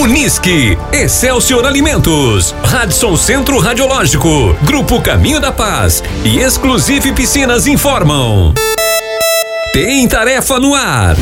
Unisque, Excelsior Alimentos, Radisson Centro Radiológico, Grupo Caminho da Paz e Exclusive Piscinas informam. Tem tarefa no ar.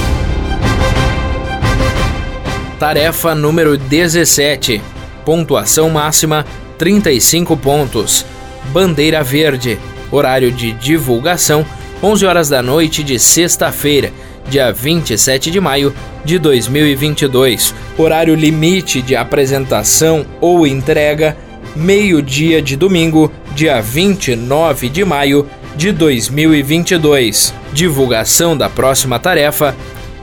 Tarefa número 17. Pontuação máxima 35 pontos. Bandeira Verde. Horário de divulgação 11 horas da noite de sexta-feira, dia 27 de maio de 2022. Horário limite de apresentação ou entrega, meio-dia de domingo, dia 29 de maio de 2022. Divulgação da próxima tarefa,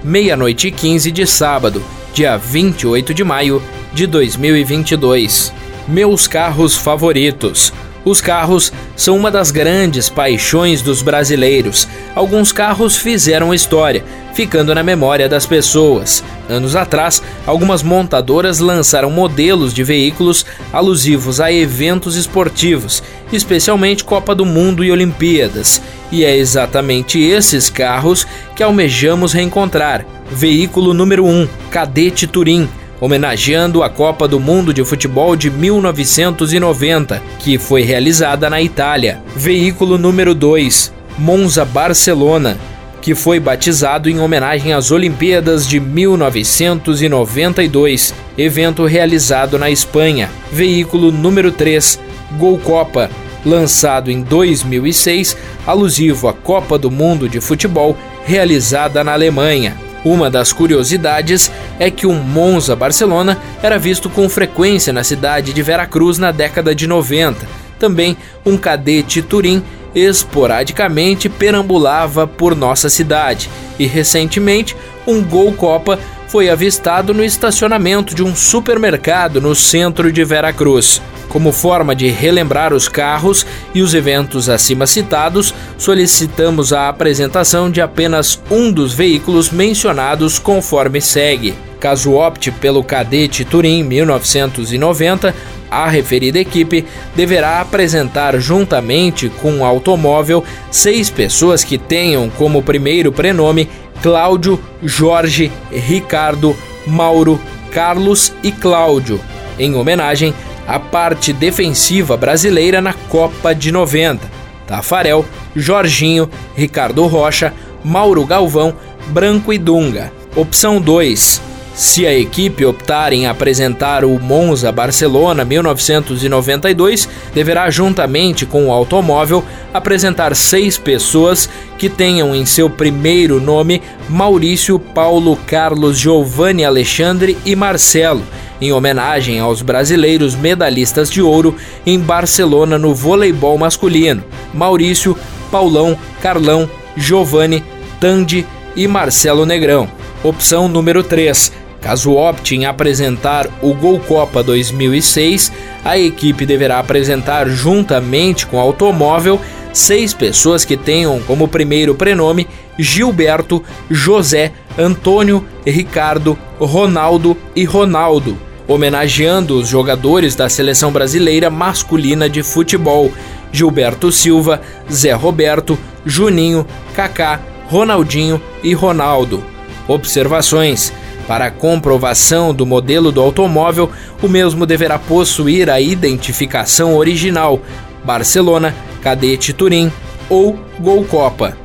meia-noite e 15 de sábado, dia 28 de maio de 2022. Meus carros favoritos. Os carros são uma das grandes paixões dos brasileiros. Alguns carros fizeram história, ficando na memória das pessoas. Anos atrás, algumas montadoras lançaram modelos de veículos alusivos a eventos esportivos, especialmente Copa do Mundo e Olimpíadas. E é exatamente esses carros que almejamos reencontrar. Veículo número 1, Cadete Turim homenageando a Copa do Mundo de Futebol de 1990, que foi realizada na Itália. Veículo número 2, Monza Barcelona, que foi batizado em homenagem às Olimpíadas de 1992, evento realizado na Espanha. Veículo número 3, Gol Copa, lançado em 2006, alusivo à Copa do Mundo de Futebol realizada na Alemanha. Uma das curiosidades é que o Monza Barcelona era visto com frequência na cidade de Veracruz na década de 90. Também um cadete Turim esporadicamente perambulava por nossa cidade e recentemente um Gol Copa foi avistado no estacionamento de um supermercado no centro de Veracruz. Como forma de relembrar os carros e os eventos acima citados, solicitamos a apresentação de apenas um dos veículos mencionados conforme segue. Caso opte pelo Cadete Turim 1990, a referida equipe deverá apresentar juntamente com o automóvel seis pessoas que tenham como primeiro prenome Cláudio, Jorge, Ricardo, Mauro, Carlos e Cláudio, em homenagem a parte defensiva brasileira na Copa de 90. Tafarel, Jorginho, Ricardo Rocha, Mauro Galvão, Branco e Dunga. Opção 2. Se a equipe optar em apresentar o Monza Barcelona 1992, deverá, juntamente com o automóvel, apresentar seis pessoas que tenham em seu primeiro nome Maurício, Paulo, Carlos, Giovanni, Alexandre e Marcelo em homenagem aos brasileiros medalhistas de ouro em Barcelona no voleibol masculino: Maurício, Paulão, Carlão, Giovanni, Tandy e Marcelo Negrão. Opção número 3. Caso opte em apresentar o Gol Copa 2006, a equipe deverá apresentar juntamente com o automóvel seis pessoas que tenham como primeiro prenome Gilberto, José, Antônio, Ricardo, Ronaldo e Ronaldo, homenageando os jogadores da seleção brasileira masculina de futebol: Gilberto Silva, Zé Roberto, Juninho, Kaká, Ronaldinho e Ronaldo. Observações: para comprovação do modelo do automóvel, o mesmo deverá possuir a identificação original Barcelona, Cadete Turim ou Gol Copa.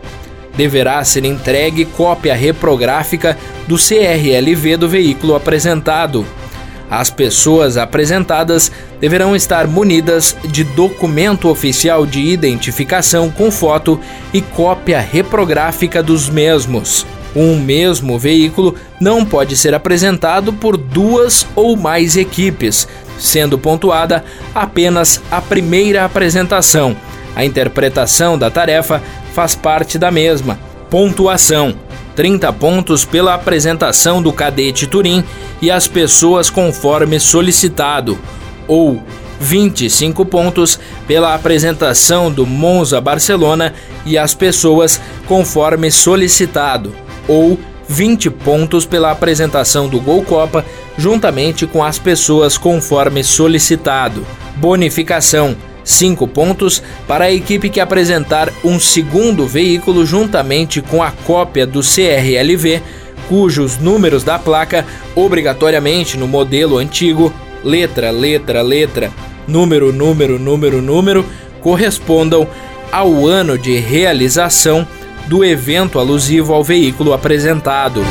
Deverá ser entregue cópia reprográfica do CRLV do veículo apresentado. As pessoas apresentadas deverão estar munidas de documento oficial de identificação com foto e cópia reprográfica dos mesmos. Um mesmo veículo não pode ser apresentado por duas ou mais equipes, sendo pontuada apenas a primeira apresentação. A interpretação da tarefa faz parte da mesma. Pontuação: 30 pontos pela apresentação do cadete Turim e as pessoas conforme solicitado, ou 25 pontos pela apresentação do Monza Barcelona e as pessoas conforme solicitado ou 20 pontos pela apresentação do Gol Copa, juntamente com as pessoas conforme solicitado. Bonificação: 5 pontos para a equipe que apresentar um segundo veículo juntamente com a cópia do CRLV cujos números da placa, obrigatoriamente no modelo antigo, letra, letra, letra, número, número, número, número, correspondam ao ano de realização do evento alusivo ao veículo apresentado.